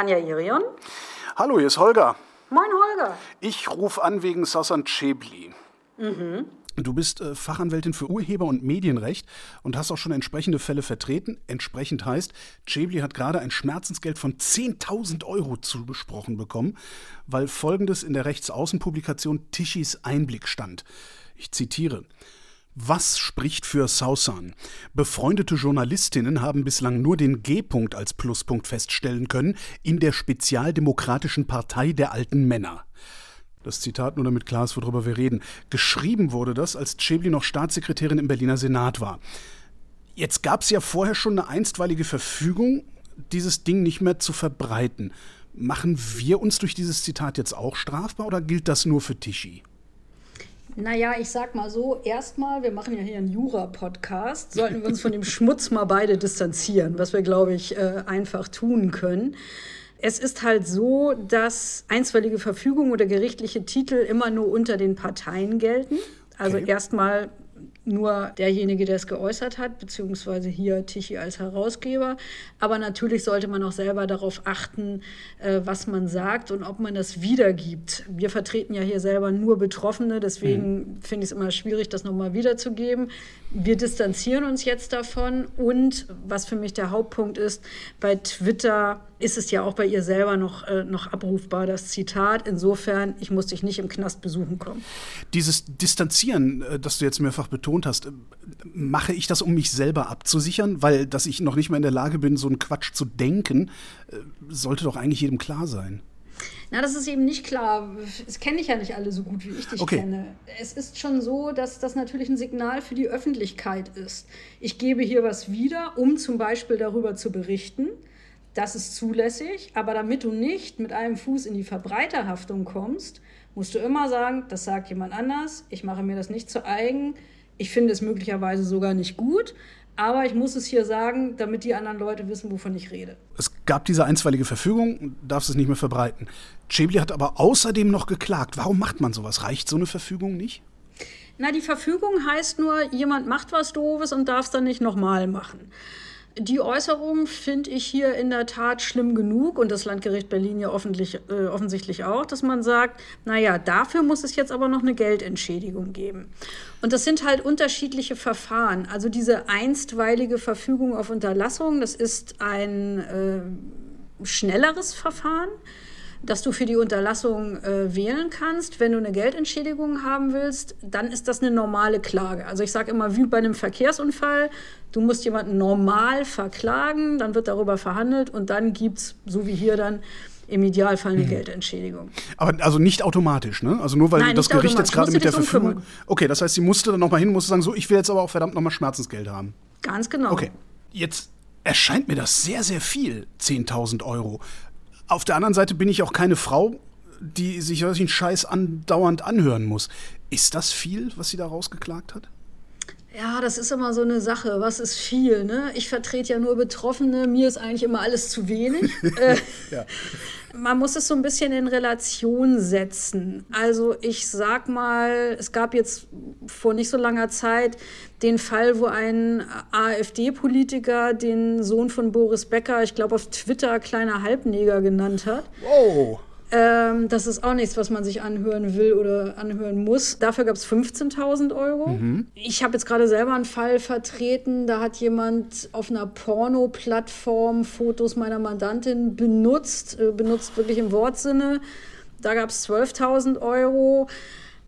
Tanja Irion. Hallo, hier ist Holger. Moin, Holger. Ich rufe an wegen Sasan Chebli. Mhm. Du bist äh, Fachanwältin für Urheber- und Medienrecht und hast auch schon entsprechende Fälle vertreten. Entsprechend heißt, Chebli hat gerade ein Schmerzensgeld von 10.000 Euro zugesprochen bekommen, weil Folgendes in der Rechtsaußenpublikation Tischis Einblick stand. Ich zitiere. Was spricht für Sausan? Befreundete Journalistinnen haben bislang nur den G-Punkt als Pluspunkt feststellen können in der Spezialdemokratischen Partei der alten Männer. Das Zitat nur damit klar ist, worüber wir reden. Geschrieben wurde das, als Chebli noch Staatssekretärin im Berliner Senat war. Jetzt gab es ja vorher schon eine einstweilige Verfügung, dieses Ding nicht mehr zu verbreiten. Machen wir uns durch dieses Zitat jetzt auch strafbar oder gilt das nur für Tischi? Naja, ich sag mal so, erstmal, wir machen ja hier einen Jura-Podcast, sollten wir uns von dem Schmutz mal beide distanzieren, was wir, glaube ich, äh, einfach tun können. Es ist halt so, dass einstweilige Verfügungen oder gerichtliche Titel immer nur unter den Parteien gelten. Also okay. erstmal nur derjenige, der es geäußert hat, beziehungsweise hier Tichy als Herausgeber. Aber natürlich sollte man auch selber darauf achten, äh, was man sagt und ob man das wiedergibt. Wir vertreten ja hier selber nur Betroffene, deswegen mhm. finde ich es immer schwierig, das nochmal wiederzugeben. Wir distanzieren uns jetzt davon und was für mich der Hauptpunkt ist, bei Twitter ist es ja auch bei ihr selber noch, äh, noch abrufbar, das Zitat. Insofern, ich muss dich nicht im Knast besuchen kommen. Dieses Distanzieren, äh, das du jetzt mehrfach betont hast, äh, mache ich das, um mich selber abzusichern? Weil, dass ich noch nicht mal in der Lage bin, so einen Quatsch zu denken, äh, sollte doch eigentlich jedem klar sein. Na, das ist eben nicht klar. Das kenne ich ja nicht alle so gut, wie ich dich okay. kenne. Es ist schon so, dass das natürlich ein Signal für die Öffentlichkeit ist. Ich gebe hier was wieder, um zum Beispiel darüber zu berichten das ist zulässig, aber damit du nicht mit einem Fuß in die Verbreiterhaftung kommst, musst du immer sagen, das sagt jemand anders, ich mache mir das nicht zu eigen, ich finde es möglicherweise sogar nicht gut, aber ich muss es hier sagen, damit die anderen Leute wissen, wovon ich rede. Es gab diese einstweilige Verfügung, darfst es nicht mehr verbreiten. Chebli hat aber außerdem noch geklagt. Warum macht man sowas? Reicht so eine Verfügung nicht? Na, die Verfügung heißt nur, jemand macht was Doofes und darf es dann nicht nochmal machen. Die Äußerung finde ich hier in der Tat schlimm genug und das Landgericht Berlin ja äh, offensichtlich auch, dass man sagt, naja, dafür muss es jetzt aber noch eine Geldentschädigung geben. Und das sind halt unterschiedliche Verfahren. Also diese einstweilige Verfügung auf Unterlassung, das ist ein äh, schnelleres Verfahren dass du für die Unterlassung äh, wählen kannst. Wenn du eine Geldentschädigung haben willst, dann ist das eine normale Klage. Also ich sage immer, wie bei einem Verkehrsunfall, du musst jemanden normal verklagen, dann wird darüber verhandelt und dann gibt es, so wie hier dann, im Idealfall eine mhm. Geldentschädigung. Aber also nicht automatisch, ne? Also nur weil Nein, das Gericht jetzt gerade mit der Verfügung. Okay, das heißt, sie musste dann nochmal hin, musste sagen, so, ich will jetzt aber auch verdammt nochmal Schmerzensgeld haben. Ganz genau. Okay. Jetzt erscheint mir das sehr, sehr viel, 10.000 Euro. Auf der anderen Seite bin ich auch keine Frau, die sich solchen Scheiß andauernd anhören muss. Ist das viel, was sie da rausgeklagt hat? Ja, das ist immer so eine Sache. Was ist viel? Ne? Ich vertrete ja nur Betroffene. Mir ist eigentlich immer alles zu wenig. Äh, ja. Man muss es so ein bisschen in Relation setzen. Also ich sag mal, es gab jetzt vor nicht so langer Zeit den Fall, wo ein AfD-Politiker den Sohn von Boris Becker, ich glaube auf Twitter kleiner Halbneger genannt hat. Oh. Ähm, das ist auch nichts, was man sich anhören will oder anhören muss. Dafür gab es 15.000 Euro. Mhm. Ich habe jetzt gerade selber einen Fall vertreten. Da hat jemand auf einer Porno-Plattform Fotos meiner Mandantin benutzt, äh, benutzt wirklich im Wortsinne. Da gab es 12.000 Euro.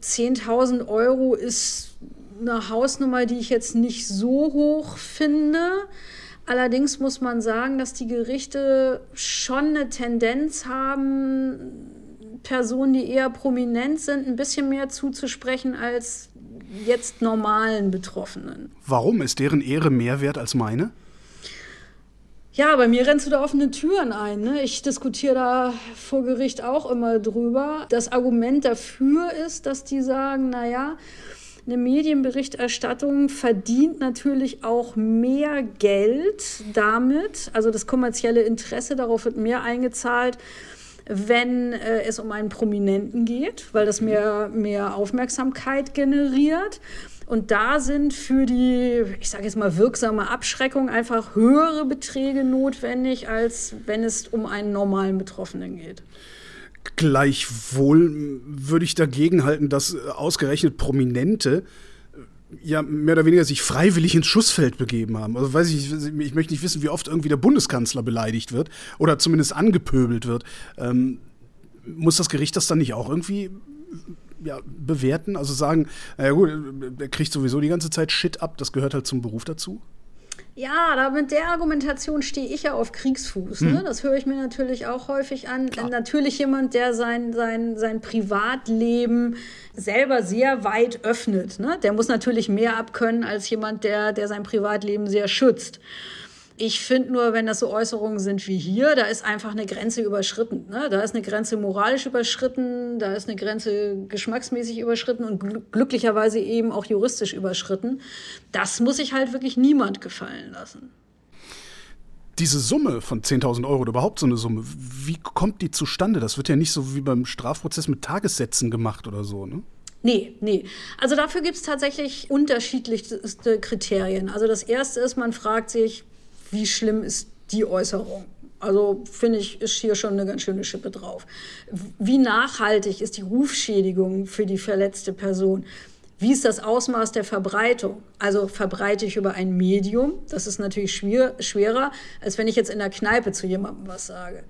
10.000 Euro ist eine Hausnummer, die ich jetzt nicht so hoch finde. Allerdings muss man sagen, dass die Gerichte schon eine Tendenz haben, Personen, die eher prominent sind, ein bisschen mehr zuzusprechen als jetzt normalen Betroffenen. Warum ist deren Ehre mehr wert als meine? Ja, bei mir rennst du da offene Türen ein. Ne? Ich diskutiere da vor Gericht auch immer drüber. Das Argument dafür ist, dass die sagen, naja, eine Medienberichterstattung verdient natürlich auch mehr Geld damit, also das kommerzielle Interesse, darauf wird mehr eingezahlt, wenn äh, es um einen Prominenten geht, weil das mehr, mehr Aufmerksamkeit generiert. Und da sind für die, ich sage jetzt mal, wirksame Abschreckung einfach höhere Beträge notwendig, als wenn es um einen normalen Betroffenen geht. Gleichwohl würde ich dagegen halten, dass ausgerechnet Prominente ja mehr oder weniger sich freiwillig ins Schussfeld begeben haben. Also weiß ich, ich möchte nicht wissen, wie oft irgendwie der Bundeskanzler beleidigt wird oder zumindest angepöbelt wird. Ähm, muss das Gericht das dann nicht auch irgendwie ja, bewerten? Also sagen, naja gut, er kriegt sowieso die ganze Zeit Shit ab, das gehört halt zum Beruf dazu? Ja, da mit der Argumentation stehe ich ja auf Kriegsfuß. Ne? Hm. Das höre ich mir natürlich auch häufig an. Klar. Natürlich jemand, der sein, sein, sein Privatleben selber sehr weit öffnet. Ne? Der muss natürlich mehr abkönnen als jemand, der, der sein Privatleben sehr schützt. Ich finde nur, wenn das so Äußerungen sind wie hier, da ist einfach eine Grenze überschritten. Ne? Da ist eine Grenze moralisch überschritten, da ist eine Grenze geschmacksmäßig überschritten und gl glücklicherweise eben auch juristisch überschritten. Das muss sich halt wirklich niemand gefallen lassen. Diese Summe von 10.000 Euro oder überhaupt so eine Summe, wie kommt die zustande? Das wird ja nicht so wie beim Strafprozess mit Tagessätzen gemacht oder so, ne? Nee, nee. Also dafür gibt es tatsächlich unterschiedlichste Kriterien. Also das erste ist, man fragt sich, wie schlimm ist die Äußerung? Also finde ich, ist hier schon eine ganz schöne Schippe drauf. Wie nachhaltig ist die Rufschädigung für die verletzte Person? Wie ist das Ausmaß der Verbreitung? Also verbreite ich über ein Medium? Das ist natürlich schwer, schwerer, als wenn ich jetzt in der Kneipe zu jemandem was sage.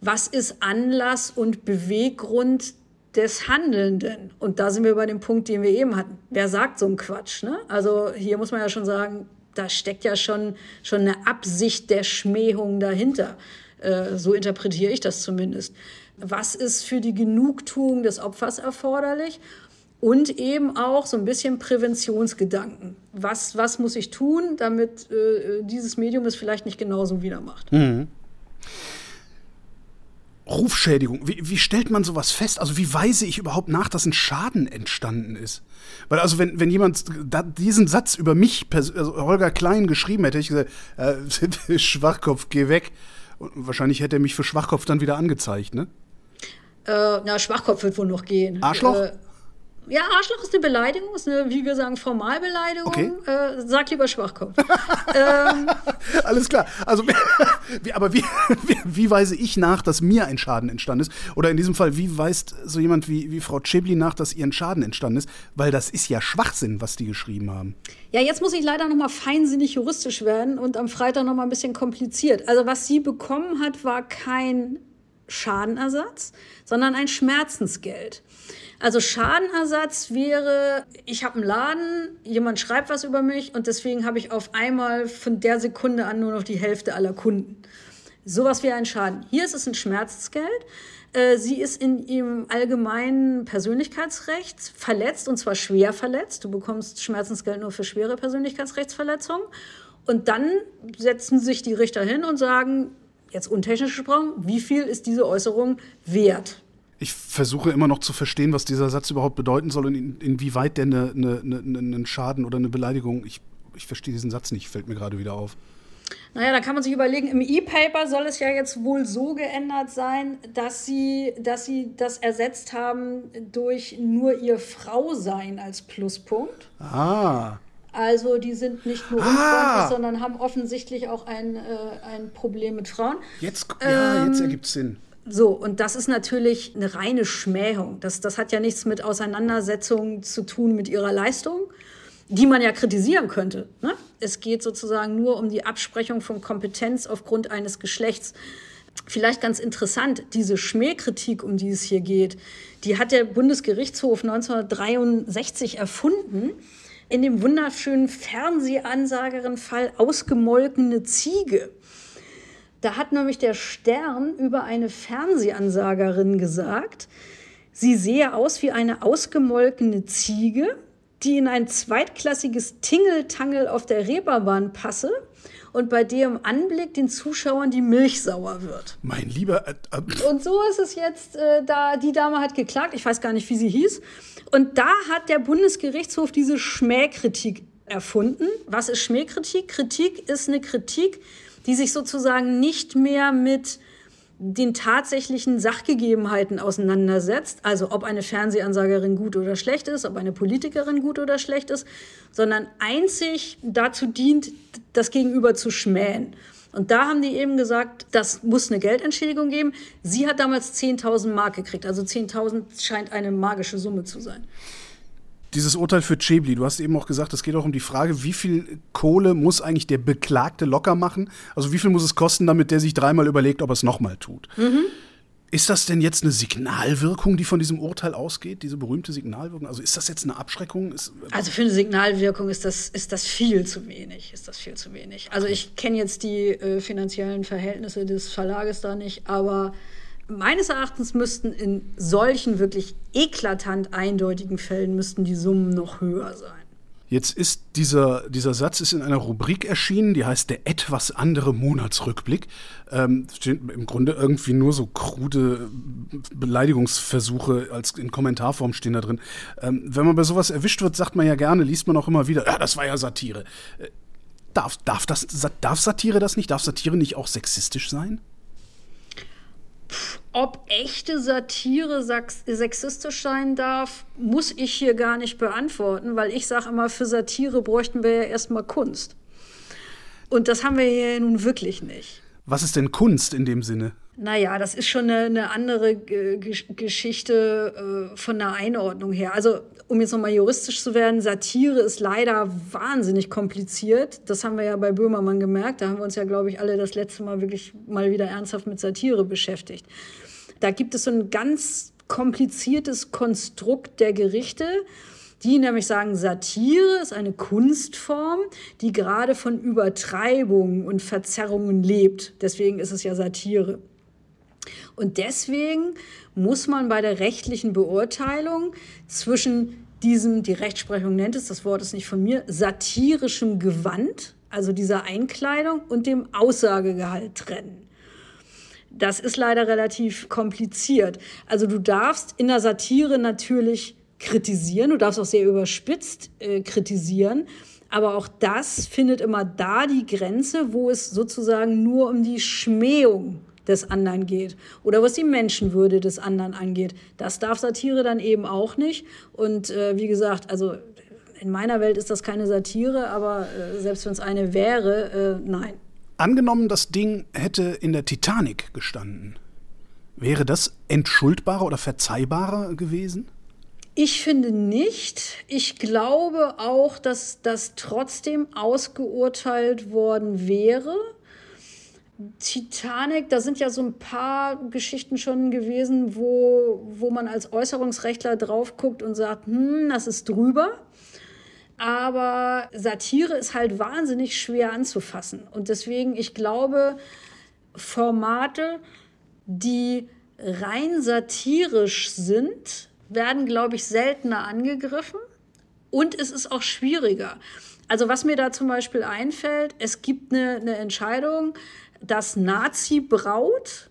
Was ist Anlass und Beweggrund des Handelnden? Und da sind wir bei dem Punkt, den wir eben hatten. Wer sagt so einen Quatsch? Ne? Also hier muss man ja schon sagen, da steckt ja schon, schon eine Absicht der Schmähung dahinter. Äh, so interpretiere ich das zumindest. Was ist für die Genugtuung des Opfers erforderlich? Und eben auch so ein bisschen Präventionsgedanken. Was, was muss ich tun, damit äh, dieses Medium es vielleicht nicht genauso wieder macht? Mhm. Rufschädigung. Wie, wie, stellt man sowas fest? Also wie weise ich überhaupt nach, dass ein Schaden entstanden ist? Weil also wenn, wenn jemand diesen Satz über mich, also Holger Klein, geschrieben hätte, hätte ich gesagt, äh, Schwachkopf, geh weg. Und wahrscheinlich hätte er mich für Schwachkopf dann wieder angezeigt, ne? Äh, na, Schwachkopf wird wohl noch gehen. Arschloch? Äh, ja, Arschloch ist eine Beleidigung, ist eine, wie wir sagen, Formalbeleidigung. Okay. Äh, sag lieber Schwachkopf. ähm, Alles klar. Also, wie, aber wie, wie, wie, weise ich nach, dass mir ein Schaden entstanden ist? Oder in diesem Fall, wie weist so jemand wie, wie Frau Chebli nach, dass ihr ein Schaden entstanden ist? Weil das ist ja Schwachsinn, was die geschrieben haben. Ja, jetzt muss ich leider noch mal feinsinnig juristisch werden und am Freitag noch mal ein bisschen kompliziert. Also, was sie bekommen hat, war kein Schadenersatz, sondern ein Schmerzensgeld. Also Schadenersatz wäre, ich habe einen Laden, jemand schreibt was über mich und deswegen habe ich auf einmal von der Sekunde an nur noch die Hälfte aller Kunden. Sowas wäre ein Schaden. Hier ist es ein Schmerzensgeld. Äh, sie ist in ihrem allgemeinen Persönlichkeitsrecht verletzt und zwar schwer verletzt. Du bekommst Schmerzensgeld nur für schwere Persönlichkeitsrechtsverletzungen. Und dann setzen sich die Richter hin und sagen, jetzt untechnisch gesprochen, wie viel ist diese Äußerung wert? Ich versuche immer noch zu verstehen, was dieser Satz überhaupt bedeuten soll und in, inwieweit der eine, eine, eine, einen Schaden oder eine Beleidigung. Ich, ich verstehe diesen Satz nicht, fällt mir gerade wieder auf. Naja, da kann man sich überlegen, im E-Paper soll es ja jetzt wohl so geändert sein, dass sie, dass sie das ersetzt haben durch nur ihr Frausein als Pluspunkt. Ah. Also die sind nicht nur ah. sondern haben offensichtlich auch ein, äh, ein Problem mit Frauen. Jetzt, ja, jetzt ähm, ergibt es Sinn. So, und das ist natürlich eine reine Schmähung. Das, das hat ja nichts mit Auseinandersetzungen zu tun mit ihrer Leistung, die man ja kritisieren könnte. Ne? Es geht sozusagen nur um die Absprechung von Kompetenz aufgrund eines Geschlechts. Vielleicht ganz interessant, diese Schmähkritik, um die es hier geht, die hat der Bundesgerichtshof 1963 erfunden in dem wunderschönen Fernsehansagerin-Fall Ausgemolkene Ziege. Da hat nämlich der Stern über eine Fernsehansagerin gesagt, sie sehe aus wie eine ausgemolkene Ziege, die in ein zweitklassiges Tingeltangel auf der Reeperbahn passe und bei dem Anblick den Zuschauern die Milch sauer wird. Mein lieber. Äh, äh. Und so ist es jetzt, äh, da die Dame hat geklagt, ich weiß gar nicht, wie sie hieß. Und da hat der Bundesgerichtshof diese Schmähkritik erfunden. Was ist Schmähkritik? Kritik ist eine Kritik, die sich sozusagen nicht mehr mit den tatsächlichen Sachgegebenheiten auseinandersetzt, also ob eine Fernsehansagerin gut oder schlecht ist, ob eine Politikerin gut oder schlecht ist, sondern einzig dazu dient, das Gegenüber zu schmähen. Und da haben die eben gesagt, das muss eine Geldentschädigung geben. Sie hat damals 10.000 Mark gekriegt. Also 10.000 scheint eine magische Summe zu sein. Dieses Urteil für Chebli, du hast eben auch gesagt, es geht auch um die Frage, wie viel Kohle muss eigentlich der Beklagte locker machen? Also wie viel muss es kosten, damit der sich dreimal überlegt, ob er es nochmal tut? Mhm. Ist das denn jetzt eine Signalwirkung, die von diesem Urteil ausgeht, diese berühmte Signalwirkung? Also ist das jetzt eine Abschreckung? Ist, also für eine Signalwirkung ist das, ist das viel zu wenig. Ist das viel zu wenig. Also ich kenne jetzt die äh, finanziellen Verhältnisse des Verlages da nicht, aber meines Erachtens müssten in solchen wirklich eklatant eindeutigen Fällen müssten die Summen noch höher sein. Jetzt ist dieser, dieser Satz ist in einer Rubrik erschienen, die heißt der etwas andere Monatsrückblick. Ähm, stehen im Grunde irgendwie nur so krude Beleidigungsversuche als in Kommentarform stehen da drin. Ähm, wenn man bei sowas erwischt wird, sagt man ja gerne, liest man auch immer wieder, ja, das war ja Satire. Äh, darf, darf, das, darf Satire das nicht? Darf Satire nicht auch sexistisch sein? Ob echte Satire sexistisch sein darf, muss ich hier gar nicht beantworten, weil ich sage immer, für Satire bräuchten wir ja erstmal Kunst. Und das haben wir hier nun wirklich nicht. Was ist denn Kunst in dem Sinne? Naja, das ist schon eine, eine andere G Geschichte äh, von der Einordnung her. Also, um jetzt nochmal juristisch zu werden, Satire ist leider wahnsinnig kompliziert. Das haben wir ja bei Böhmermann gemerkt. Da haben wir uns ja, glaube ich, alle das letzte Mal wirklich mal wieder ernsthaft mit Satire beschäftigt. Da gibt es so ein ganz kompliziertes Konstrukt der Gerichte die nämlich sagen, Satire ist eine Kunstform, die gerade von Übertreibungen und Verzerrungen lebt. Deswegen ist es ja Satire. Und deswegen muss man bei der rechtlichen Beurteilung zwischen diesem, die Rechtsprechung nennt es, das Wort ist nicht von mir, satirischem Gewand, also dieser Einkleidung und dem Aussagegehalt trennen. Das ist leider relativ kompliziert. Also du darfst in der Satire natürlich kritisieren, du darfst auch sehr überspitzt äh, kritisieren, aber auch das findet immer da die Grenze, wo es sozusagen nur um die Schmähung des anderen geht oder was die Menschenwürde des anderen angeht. Das darf Satire dann eben auch nicht. Und äh, wie gesagt, also in meiner Welt ist das keine Satire, aber äh, selbst wenn es eine wäre, äh, nein. Angenommen, das Ding hätte in der Titanic gestanden. Wäre das entschuldbarer oder verzeihbarer gewesen? Ich finde nicht. Ich glaube auch, dass das trotzdem ausgeurteilt worden wäre. Titanic, da sind ja so ein paar Geschichten schon gewesen, wo, wo man als Äußerungsrechtler drauf guckt und sagt, hm, das ist drüber. Aber Satire ist halt wahnsinnig schwer anzufassen. Und deswegen, ich glaube, Formate, die rein satirisch sind, werden, glaube ich, seltener angegriffen. Und es ist auch schwieriger. Also was mir da zum Beispiel einfällt, es gibt eine, eine Entscheidung, dass Nazi-Braut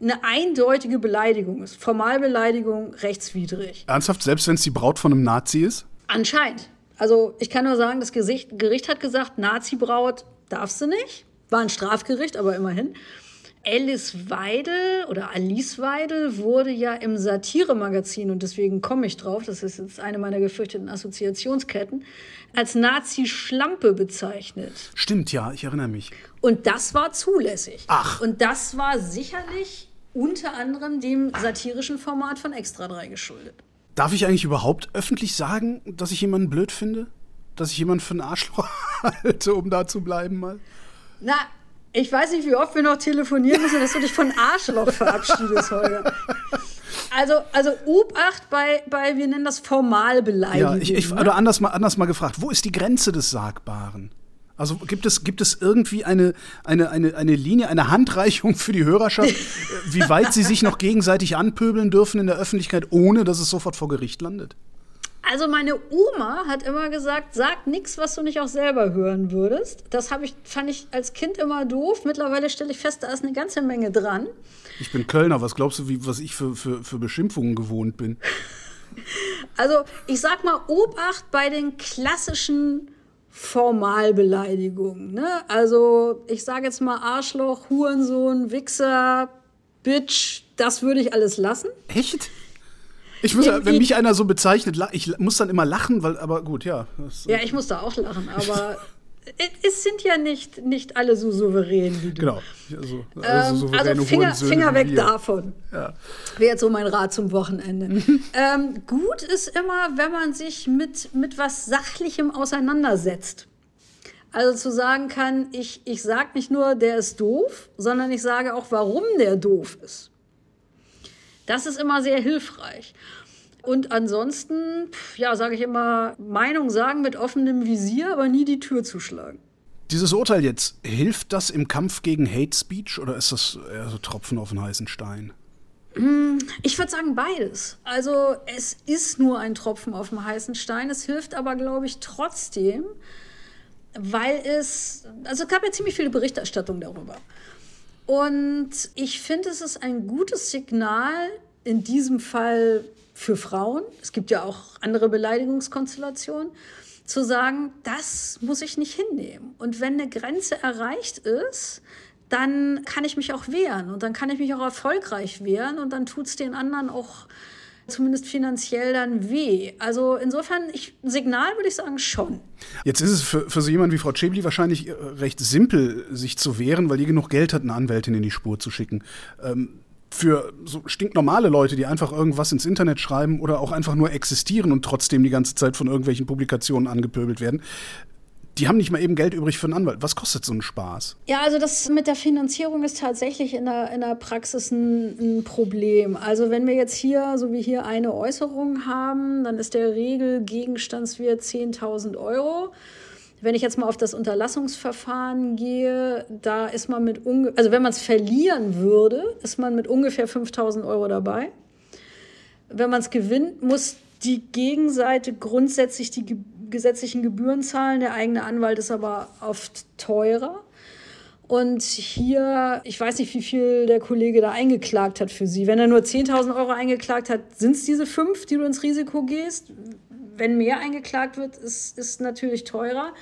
eine eindeutige Beleidigung ist. Formalbeleidigung rechtswidrig. Ernsthaft, selbst wenn es die Braut von einem Nazi ist? Anscheinend. Also ich kann nur sagen, das Gericht, Gericht hat gesagt, Nazi-Braut darfst du nicht. War ein Strafgericht, aber immerhin. Alice Weidel oder Alice Weidel wurde ja im Satiremagazin, und deswegen komme ich drauf, das ist jetzt eine meiner gefürchteten Assoziationsketten, als Nazi-Schlampe bezeichnet. Stimmt, ja, ich erinnere mich. Und das war zulässig. Ach. Und das war sicherlich unter anderem dem satirischen Format von Extra 3 geschuldet. Darf ich eigentlich überhaupt öffentlich sagen, dass ich jemanden blöd finde? Dass ich jemanden für einen Arschloch halte, um da zu bleiben mal? Na, ich weiß nicht, wie oft wir noch telefonieren müssen, dass du dich von Arschloch verabschiedest, Holger. Also, also Obacht bei, bei, wir nennen das Formalbeleidigung. Ja, ich, ich, ne? oder anders mal, anders mal gefragt, wo ist die Grenze des Sagbaren? Also gibt es, gibt es irgendwie eine, eine, eine, eine Linie, eine Handreichung für die Hörerschaft, wie weit sie sich noch gegenseitig anpöbeln dürfen in der Öffentlichkeit, ohne dass es sofort vor Gericht landet? Also meine Oma hat immer gesagt, sag nichts, was du nicht auch selber hören würdest. Das ich, fand ich als Kind immer doof. Mittlerweile stelle ich fest, da ist eine ganze Menge dran. Ich bin Kölner, was glaubst du, wie, was ich für, für, für Beschimpfungen gewohnt bin? Also ich sag mal, Obacht bei den klassischen Formalbeleidigungen. Ne? Also ich sage jetzt mal Arschloch, Hurensohn, Wichser, Bitch, das würde ich alles lassen. Echt? Ich muss, ja, wenn mich einer so bezeichnet, ich muss dann immer lachen, weil, aber gut, ja. ja, ich muss da auch lachen, aber es sind ja nicht, nicht alle so souverän wie du. Genau. Also, also, also Finger, Finger weg davon. Ja. Wäre jetzt so mein Rat zum Wochenende. ähm, gut ist immer, wenn man sich mit, mit was Sachlichem auseinandersetzt. Also zu sagen kann, ich, ich sage nicht nur, der ist doof, sondern ich sage auch, warum der doof ist. Das ist immer sehr hilfreich. Und ansonsten, ja, sage ich immer, Meinung sagen mit offenem Visier, aber nie die Tür zuschlagen. Dieses Urteil jetzt, hilft das im Kampf gegen Hate Speech oder ist das eher so Tropfen auf den heißen Stein? Hm, ich würde sagen beides. Also es ist nur ein Tropfen auf dem heißen Stein. Es hilft aber, glaube ich, trotzdem, weil es, also es gab ja ziemlich viele Berichterstattung darüber. Und ich finde, es ist ein gutes Signal, in diesem Fall für Frauen, es gibt ja auch andere Beleidigungskonstellationen, zu sagen, das muss ich nicht hinnehmen. Und wenn eine Grenze erreicht ist, dann kann ich mich auch wehren und dann kann ich mich auch erfolgreich wehren und dann tut es den anderen auch zumindest finanziell dann weh. Also insofern, ich, Signal würde ich sagen, schon. Jetzt ist es für, für so jemanden wie Frau Chebli wahrscheinlich äh, recht simpel, sich zu wehren, weil die genug Geld hat, eine Anwältin in die Spur zu schicken. Ähm, für so stinknormale Leute, die einfach irgendwas ins Internet schreiben oder auch einfach nur existieren und trotzdem die ganze Zeit von irgendwelchen Publikationen angepöbelt werden, die haben nicht mal eben Geld übrig für einen Anwalt. Was kostet so ein Spaß? Ja, also das mit der Finanzierung ist tatsächlich in der, in der Praxis ein, ein, Problem. Also wenn wir jetzt hier, so wie hier, eine Äußerung haben, dann ist der Regelgegenstandswert 10.000 Euro. Wenn ich jetzt mal auf das Unterlassungsverfahren gehe, da ist man mit, also wenn man es verlieren würde, ist man mit ungefähr 5000 Euro dabei. Wenn man es gewinnt, muss die Gegenseite grundsätzlich die ge gesetzlichen Gebühren zahlen. Der eigene Anwalt ist aber oft teurer. Und hier, ich weiß nicht, wie viel der Kollege da eingeklagt hat für Sie. Wenn er nur 10.000 Euro eingeklagt hat, sind es diese fünf, die du ins Risiko gehst? Wenn mehr eingeklagt wird, ist, ist natürlich teurer.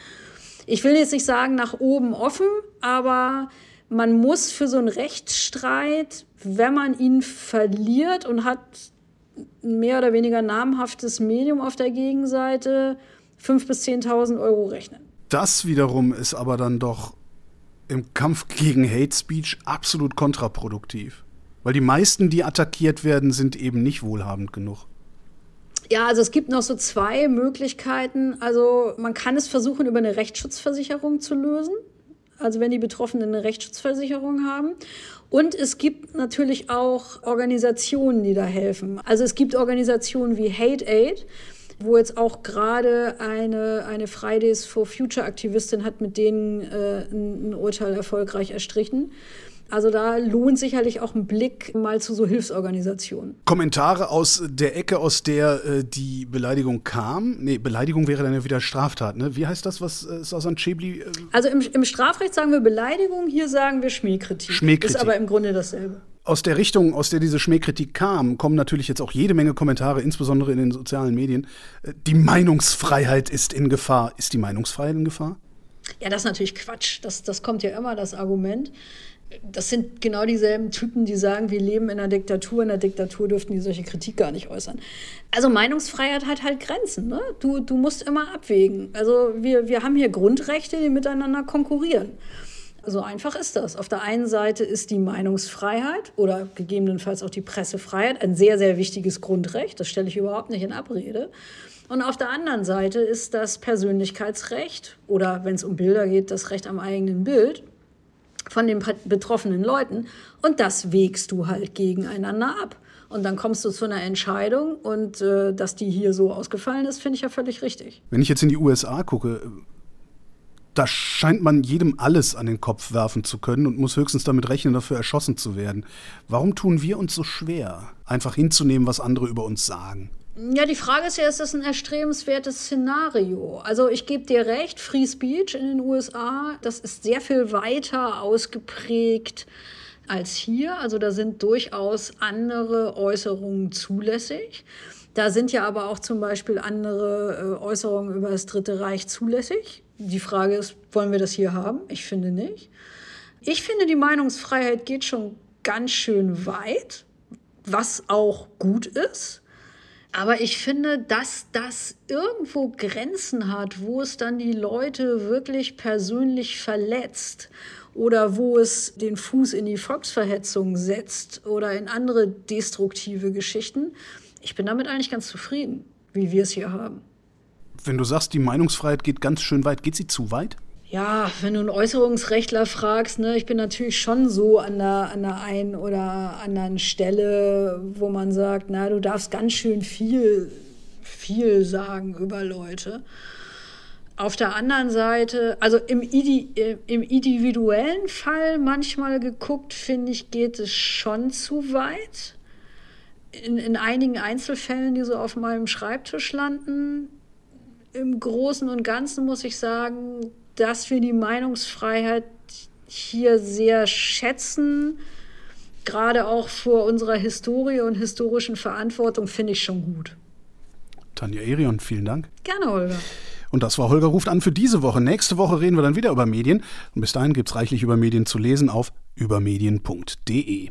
Ich will jetzt nicht sagen, nach oben offen, aber man muss für so einen Rechtsstreit, wenn man ihn verliert und hat ein mehr oder weniger namhaftes Medium auf der Gegenseite, 5.000 bis 10.000 Euro rechnen. Das wiederum ist aber dann doch im Kampf gegen Hate Speech absolut kontraproduktiv. Weil die meisten, die attackiert werden, sind eben nicht wohlhabend genug. Ja, also es gibt noch so zwei Möglichkeiten. Also man kann es versuchen, über eine Rechtsschutzversicherung zu lösen. Also wenn die Betroffenen eine Rechtsschutzversicherung haben. Und es gibt natürlich auch Organisationen, die da helfen. Also es gibt Organisationen wie Hate Aid, wo jetzt auch gerade eine, eine Fridays for Future Aktivistin hat mit denen äh, ein, ein Urteil erfolgreich erstrichen. Also da lohnt sicherlich auch ein Blick mal zu so Hilfsorganisationen. Kommentare aus der Ecke, aus der äh, die Beleidigung kam. Nee, Beleidigung wäre dann ja wieder Straftat, ne? Wie heißt das, was äh, Sausan Chebli. Äh also im, im Strafrecht sagen wir Beleidigung, hier sagen wir Schmähkritik. Schmähkritik. Ist aber im Grunde dasselbe aus der Richtung, aus der diese Schmähkritik kam, kommen natürlich jetzt auch jede Menge Kommentare, insbesondere in den sozialen Medien. Äh, die Meinungsfreiheit ist in Gefahr. Ist die Meinungsfreiheit in Gefahr? Ja, das ist natürlich Quatsch. Das, das kommt ja immer, das Argument das sind genau dieselben Typen, die sagen, wir leben in einer Diktatur. In der Diktatur dürften die solche Kritik gar nicht äußern. Also Meinungsfreiheit hat halt Grenzen. Ne? Du, du musst immer abwägen. Also wir, wir haben hier Grundrechte, die miteinander konkurrieren. So einfach ist das. Auf der einen Seite ist die Meinungsfreiheit oder gegebenenfalls auch die Pressefreiheit ein sehr, sehr wichtiges Grundrecht. Das stelle ich überhaupt nicht in Abrede. Und auf der anderen Seite ist das Persönlichkeitsrecht oder, wenn es um Bilder geht, das Recht am eigenen Bild von den betroffenen Leuten und das wägst du halt gegeneinander ab. Und dann kommst du zu einer Entscheidung und äh, dass die hier so ausgefallen ist, finde ich ja völlig richtig. Wenn ich jetzt in die USA gucke, da scheint man jedem alles an den Kopf werfen zu können und muss höchstens damit rechnen, dafür erschossen zu werden. Warum tun wir uns so schwer, einfach hinzunehmen, was andere über uns sagen? Ja, die Frage ist ja, ist das ein erstrebenswertes Szenario? Also ich gebe dir recht, Free Speech in den USA, das ist sehr viel weiter ausgeprägt als hier. Also da sind durchaus andere Äußerungen zulässig. Da sind ja aber auch zum Beispiel andere äh, Äußerungen über das Dritte Reich zulässig. Die Frage ist, wollen wir das hier haben? Ich finde nicht. Ich finde, die Meinungsfreiheit geht schon ganz schön weit, was auch gut ist. Aber ich finde, dass das irgendwo Grenzen hat, wo es dann die Leute wirklich persönlich verletzt oder wo es den Fuß in die Volksverhetzung setzt oder in andere destruktive Geschichten. Ich bin damit eigentlich ganz zufrieden, wie wir es hier haben. Wenn du sagst, die Meinungsfreiheit geht ganz schön weit, geht sie zu weit? Ja, wenn du einen Äußerungsrechtler fragst, ne, ich bin natürlich schon so an der, an der einen oder anderen Stelle, wo man sagt, na, du darfst ganz schön viel, viel sagen über Leute. Auf der anderen Seite, also im, Idi im individuellen Fall manchmal geguckt, finde ich, geht es schon zu weit. In, in einigen Einzelfällen, die so auf meinem Schreibtisch landen, im Großen und Ganzen muss ich sagen, dass wir die Meinungsfreiheit hier sehr schätzen, gerade auch vor unserer Historie und historischen Verantwortung, finde ich schon gut. Tanja Erion, vielen Dank. Gerne, Holger. Und das war Holger ruft an für diese Woche. Nächste Woche reden wir dann wieder über Medien. Und bis dahin gibt es reichlich über Medien zu lesen auf übermedien.de.